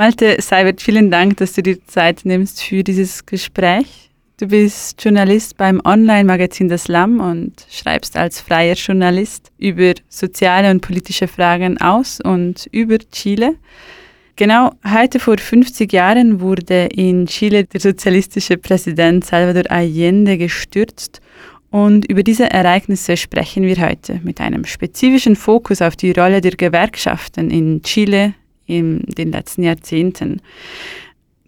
Malte Seibert, vielen Dank, dass du dir Zeit nimmst für dieses Gespräch. Du bist Journalist beim Online-Magazin Das Lamm und schreibst als freier Journalist über soziale und politische Fragen aus und über Chile. Genau heute vor 50 Jahren wurde in Chile der sozialistische Präsident Salvador Allende gestürzt und über diese Ereignisse sprechen wir heute mit einem spezifischen Fokus auf die Rolle der Gewerkschaften in Chile in den letzten Jahrzehnten.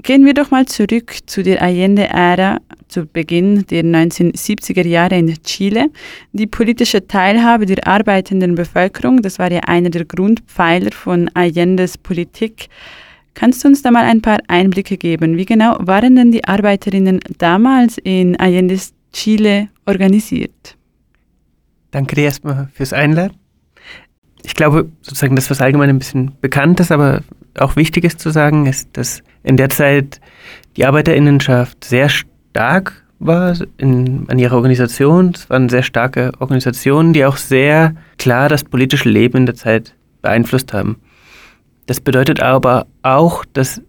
Gehen wir doch mal zurück zu der Allende-Ära zu Beginn der 1970er Jahre in Chile. Die politische Teilhabe der arbeitenden Bevölkerung, das war ja einer der Grundpfeiler von Allendes Politik. Kannst du uns da mal ein paar Einblicke geben? Wie genau waren denn die Arbeiterinnen damals in Allendes Chile organisiert? Danke dir erstmal fürs Einladen. Ich glaube, sozusagen das, was allgemein ein bisschen bekannt ist, aber auch wichtig ist zu sagen, ist, dass in der Zeit die Arbeiterinnenschaft sehr stark war in, an ihrer Organisation. Es waren sehr starke Organisationen, die auch sehr klar das politische Leben in der Zeit beeinflusst haben. Das bedeutet aber auch, dass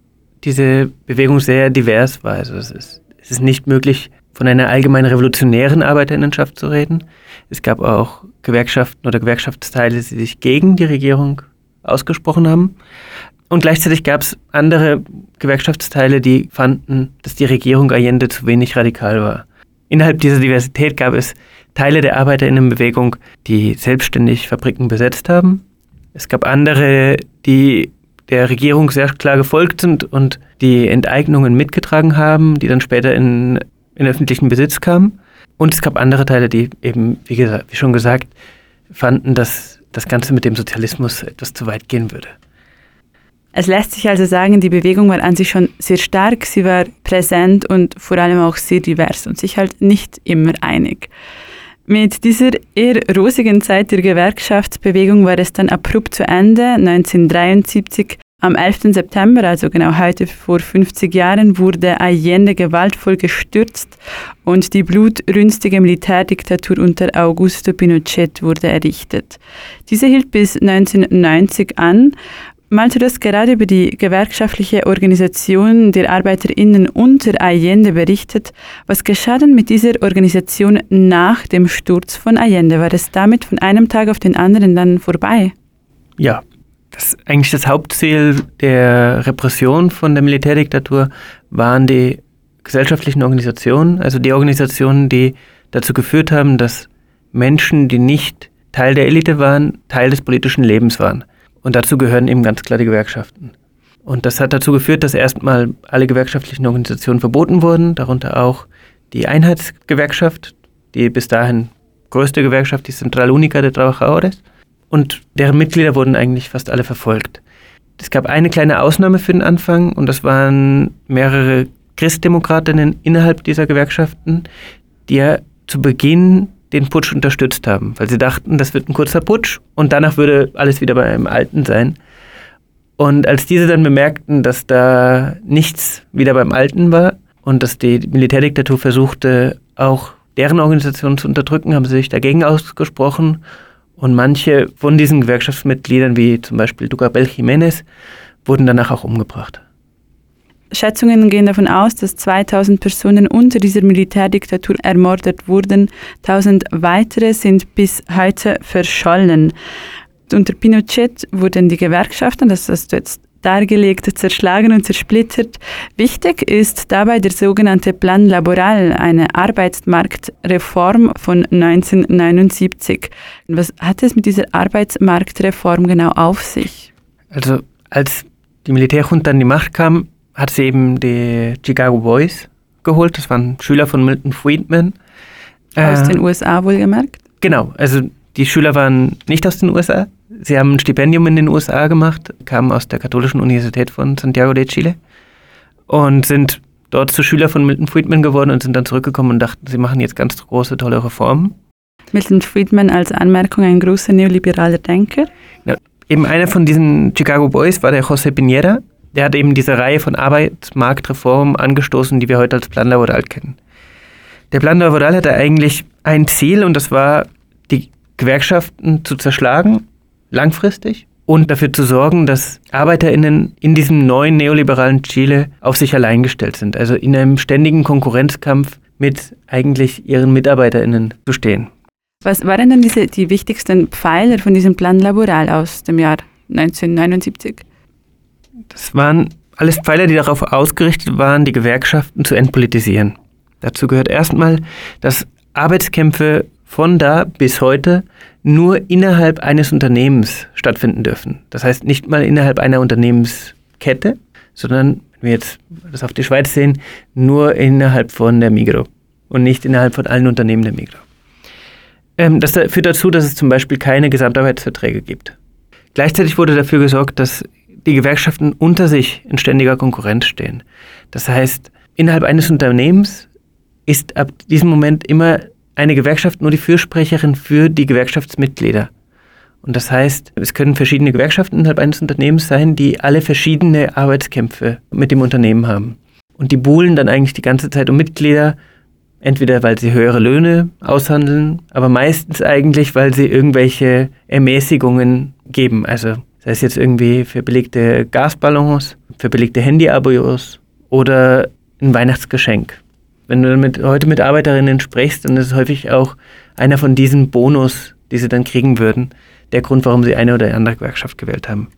diese Bewegung sehr divers war. Also es ist, es ist nicht möglich, von einer allgemein revolutionären Arbeiterinnenschaft zu reden. Es gab auch Gewerkschaften oder Gewerkschaftsteile, die sich gegen die Regierung ausgesprochen haben. Und gleichzeitig gab es andere Gewerkschaftsteile, die fanden, dass die Regierung Allende zu wenig radikal war. Innerhalb dieser Diversität gab es Teile der Arbeiterinnenbewegung, die selbstständig Fabriken besetzt haben. Es gab andere, die der Regierung sehr klar gefolgt sind und die Enteignungen mitgetragen haben, die dann später in, in öffentlichen Besitz kamen. Und es gab andere Teile, die eben, wie, gesagt, wie schon gesagt, fanden, dass das Ganze mit dem Sozialismus etwas zu weit gehen würde. Es lässt sich also sagen, die Bewegung war an sich schon sehr stark, sie war präsent und vor allem auch sehr divers und sich halt nicht immer einig. Mit dieser eher rosigen Zeit der Gewerkschaftsbewegung war es dann abrupt zu Ende. 1973, am 11. September, also genau heute vor 50 Jahren, wurde Allende gewaltvoll gestürzt und die blutrünstige Militärdiktatur unter Augusto Pinochet wurde errichtet. Diese hielt bis 1990 an Malte, du hast gerade über die gewerkschaftliche Organisation der ArbeiterInnen unter Allende berichtet. Was geschah denn mit dieser Organisation nach dem Sturz von Allende? War es damit von einem Tag auf den anderen dann vorbei? Ja, das eigentlich das Hauptziel der Repression von der Militärdiktatur waren die gesellschaftlichen Organisationen, also die Organisationen, die dazu geführt haben, dass Menschen, die nicht Teil der Elite waren, Teil des politischen Lebens waren. Und dazu gehören eben ganz klar die Gewerkschaften. Und das hat dazu geführt, dass erstmal alle gewerkschaftlichen Organisationen verboten wurden, darunter auch die Einheitsgewerkschaft, die bis dahin größte Gewerkschaft, die Central Única de Trabajadores. Und deren Mitglieder wurden eigentlich fast alle verfolgt. Es gab eine kleine Ausnahme für den Anfang und das waren mehrere Christdemokratinnen innerhalb dieser Gewerkschaften, die ja zu Beginn den Putsch unterstützt haben, weil sie dachten, das wird ein kurzer Putsch und danach würde alles wieder bei einem Alten sein. Und als diese dann bemerkten, dass da nichts wieder beim Alten war und dass die Militärdiktatur versuchte, auch deren Organisation zu unterdrücken, haben sie sich dagegen ausgesprochen. Und manche von diesen Gewerkschaftsmitgliedern, wie zum Beispiel Ducabel Jiménez, wurden danach auch umgebracht. Schätzungen gehen davon aus, dass 2000 Personen unter dieser Militärdiktatur ermordet wurden. 1000 weitere sind bis heute verschollen. Unter Pinochet wurden die Gewerkschaften, das hast du jetzt dargelegt, zerschlagen und zersplittert. Wichtig ist dabei der sogenannte Plan Laboral, eine Arbeitsmarktreform von 1979. Was hat es mit dieser Arbeitsmarktreform genau auf sich? Also als die Militärjunta an die Macht kam, hat sie eben die Chicago Boys geholt. Das waren Schüler von Milton Friedman. Aus äh, den USA wohlgemerkt? Genau, also die Schüler waren nicht aus den USA. Sie haben ein Stipendium in den USA gemacht, kamen aus der Katholischen Universität von Santiago de Chile und sind dort zu Schüler von Milton Friedman geworden und sind dann zurückgekommen und dachten, sie machen jetzt ganz große, tolle Reformen. Milton Friedman als Anmerkung ein großer neoliberaler Denker. Ja, eben einer von diesen Chicago Boys war der José Piñera, der hat eben diese Reihe von Arbeitsmarktreformen angestoßen, die wir heute als Plan Laboral kennen. Der Plan Laboral hatte eigentlich ein Ziel und das war, die Gewerkschaften zu zerschlagen, langfristig, und dafür zu sorgen, dass ArbeiterInnen in diesem neuen neoliberalen Chile auf sich allein gestellt sind, also in einem ständigen Konkurrenzkampf mit eigentlich ihren MitarbeiterInnen zu stehen. Was waren denn diese, die wichtigsten Pfeiler von diesem Plan Laboral aus dem Jahr 1979? Das waren alles Pfeiler, die darauf ausgerichtet waren, die Gewerkschaften zu entpolitisieren. Dazu gehört erstmal, dass Arbeitskämpfe von da bis heute nur innerhalb eines Unternehmens stattfinden dürfen. Das heißt nicht mal innerhalb einer Unternehmenskette, sondern, wenn wir jetzt das auf die Schweiz sehen, nur innerhalb von der Migro und nicht innerhalb von allen Unternehmen der Migro. Ähm, das führt dazu, dass es zum Beispiel keine Gesamtarbeitsverträge gibt. Gleichzeitig wurde dafür gesorgt, dass die Gewerkschaften unter sich in ständiger Konkurrenz stehen. Das heißt, innerhalb eines Unternehmens ist ab diesem Moment immer eine Gewerkschaft nur die Fürsprecherin für die Gewerkschaftsmitglieder. Und das heißt, es können verschiedene Gewerkschaften innerhalb eines Unternehmens sein, die alle verschiedene Arbeitskämpfe mit dem Unternehmen haben. Und die buhlen dann eigentlich die ganze Zeit um Mitglieder, entweder weil sie höhere Löhne aushandeln, aber meistens eigentlich, weil sie irgendwelche Ermäßigungen geben. Also sei es jetzt irgendwie für belegte Gasballons, für belegte Handyabos oder ein Weihnachtsgeschenk. Wenn du mit, heute mit Arbeiterinnen sprichst, dann ist häufig auch einer von diesen Bonus, die sie dann kriegen würden, der Grund, warum sie eine oder andere Gewerkschaft gewählt haben.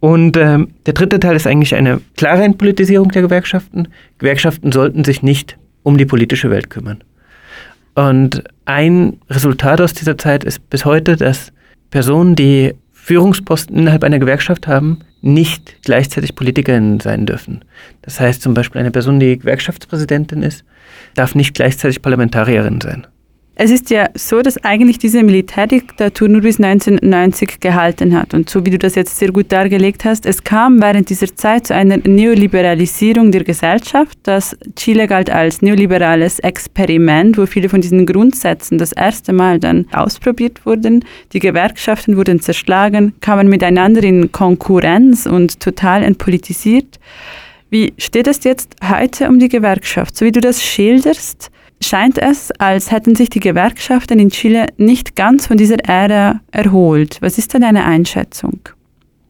Und äh, der dritte Teil ist eigentlich eine klare Entpolitisierung der Gewerkschaften. Gewerkschaften sollten sich nicht um die politische Welt kümmern. Und ein Resultat aus dieser Zeit ist bis heute, dass Personen, die Führungsposten innerhalb einer Gewerkschaft haben, nicht gleichzeitig Politikerin sein dürfen. Das heißt zum Beispiel eine Person, die Gewerkschaftspräsidentin ist, darf nicht gleichzeitig Parlamentarierin sein. Es ist ja so, dass eigentlich diese Militärdiktatur nur bis 1990 gehalten hat. Und so wie du das jetzt sehr gut dargelegt hast, es kam während dieser Zeit zu einer Neoliberalisierung der Gesellschaft. Das Chile galt als neoliberales Experiment, wo viele von diesen Grundsätzen das erste Mal dann ausprobiert wurden. Die Gewerkschaften wurden zerschlagen, kamen miteinander in Konkurrenz und total entpolitisiert. Wie steht es jetzt heute um die Gewerkschaft? So wie du das schilderst, scheint es, als hätten sich die Gewerkschaften in Chile nicht ganz von dieser Ära erholt. Was ist denn deine Einschätzung?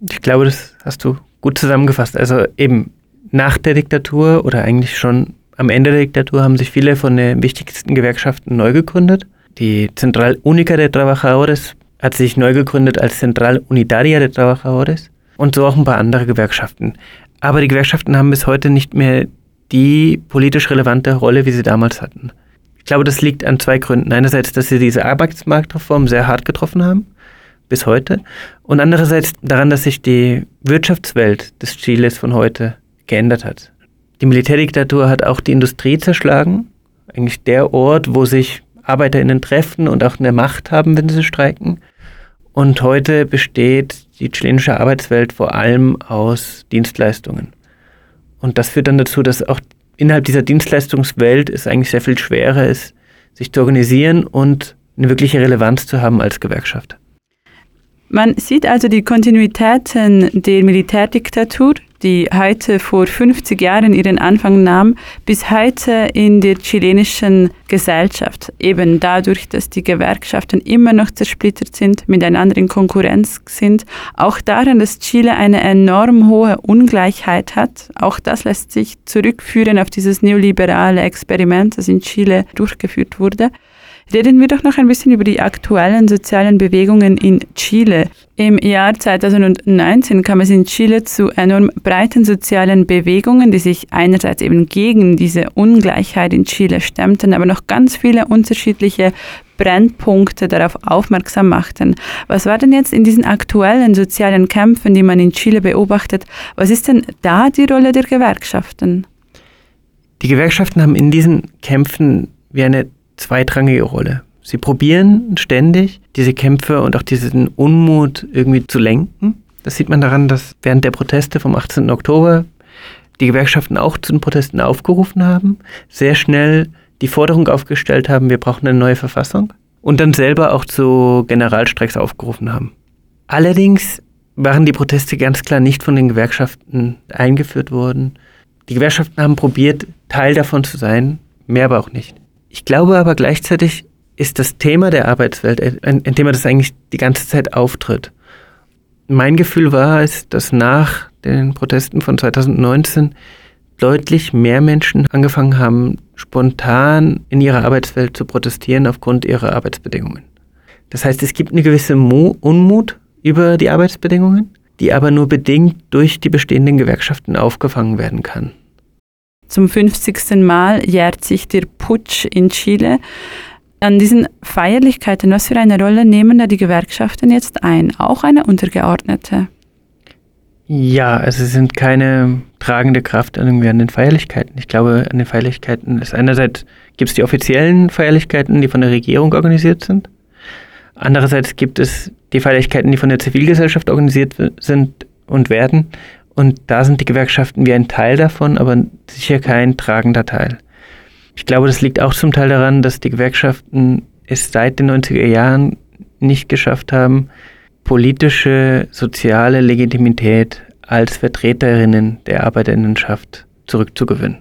Ich glaube, das hast du gut zusammengefasst. Also eben nach der Diktatur oder eigentlich schon am Ende der Diktatur haben sich viele von den wichtigsten Gewerkschaften neu gegründet. Die Central Única de Trabajadores hat sich neu gegründet als Central Unitaria de Trabajadores und so auch ein paar andere Gewerkschaften. Aber die Gewerkschaften haben bis heute nicht mehr die politisch relevante Rolle, wie sie damals hatten. Ich glaube, das liegt an zwei Gründen. Einerseits, dass sie diese Arbeitsmarktreform sehr hart getroffen haben, bis heute. Und andererseits daran, dass sich die Wirtschaftswelt des Chiles von heute geändert hat. Die Militärdiktatur hat auch die Industrie zerschlagen. Eigentlich der Ort, wo sich ArbeiterInnen treffen und auch eine Macht haben, wenn sie streiken. Und heute besteht die chilenische Arbeitswelt vor allem aus Dienstleistungen. Und das führt dann dazu, dass auch innerhalb dieser Dienstleistungswelt es eigentlich sehr viel schwerer ist, sich zu organisieren und eine wirkliche Relevanz zu haben als Gewerkschaft. Man sieht also die Kontinuitäten der Militärdiktatur die heute vor 50 Jahren ihren Anfang nahm, bis heute in der chilenischen Gesellschaft. Eben dadurch, dass die Gewerkschaften immer noch zersplittert sind, miteinander in Konkurrenz sind. Auch daran, dass Chile eine enorm hohe Ungleichheit hat. Auch das lässt sich zurückführen auf dieses neoliberale Experiment, das in Chile durchgeführt wurde. Reden wir doch noch ein bisschen über die aktuellen sozialen Bewegungen in Chile. Im Jahr 2019 kam es in Chile zu enorm breiten sozialen Bewegungen, die sich einerseits eben gegen diese Ungleichheit in Chile stemmten, aber noch ganz viele unterschiedliche Brennpunkte darauf aufmerksam machten. Was war denn jetzt in diesen aktuellen sozialen Kämpfen, die man in Chile beobachtet, was ist denn da die Rolle der Gewerkschaften? Die Gewerkschaften haben in diesen Kämpfen wie eine zweitrangige Rolle. Sie probieren ständig, diese Kämpfe und auch diesen Unmut irgendwie zu lenken. Das sieht man daran, dass während der Proteste vom 18. Oktober die Gewerkschaften auch zu den Protesten aufgerufen haben, sehr schnell die Forderung aufgestellt haben, wir brauchen eine neue Verfassung und dann selber auch zu Generalstreiks aufgerufen haben. Allerdings waren die Proteste ganz klar nicht von den Gewerkschaften eingeführt worden. Die Gewerkschaften haben probiert, Teil davon zu sein, mehr aber auch nicht. Ich glaube aber gleichzeitig ist das Thema der Arbeitswelt ein, ein Thema, das eigentlich die ganze Zeit auftritt. mein Gefühl war es, dass nach den Protesten von 2019 deutlich mehr Menschen angefangen haben, spontan in ihrer Arbeitswelt zu protestieren aufgrund ihrer Arbeitsbedingungen. Das heißt, es gibt eine gewisse Mo Unmut über die Arbeitsbedingungen, die aber nur bedingt durch die bestehenden Gewerkschaften aufgefangen werden kann. Zum 50. Mal jährt sich der Putsch in Chile. An diesen Feierlichkeiten, was für eine Rolle nehmen da die Gewerkschaften jetzt ein? Auch eine untergeordnete? Ja, also es sind keine tragende Kraft irgendwie an den Feierlichkeiten. Ich glaube, an den Feierlichkeiten ist einerseits gibt es die offiziellen Feierlichkeiten, die von der Regierung organisiert sind. Andererseits gibt es die Feierlichkeiten, die von der Zivilgesellschaft organisiert sind und werden. Und da sind die Gewerkschaften wie ein Teil davon, aber sicher kein tragender Teil. Ich glaube, das liegt auch zum Teil daran, dass die Gewerkschaften es seit den 90er Jahren nicht geschafft haben, politische, soziale Legitimität als Vertreterinnen der Arbeiterinnenschaft zurückzugewinnen.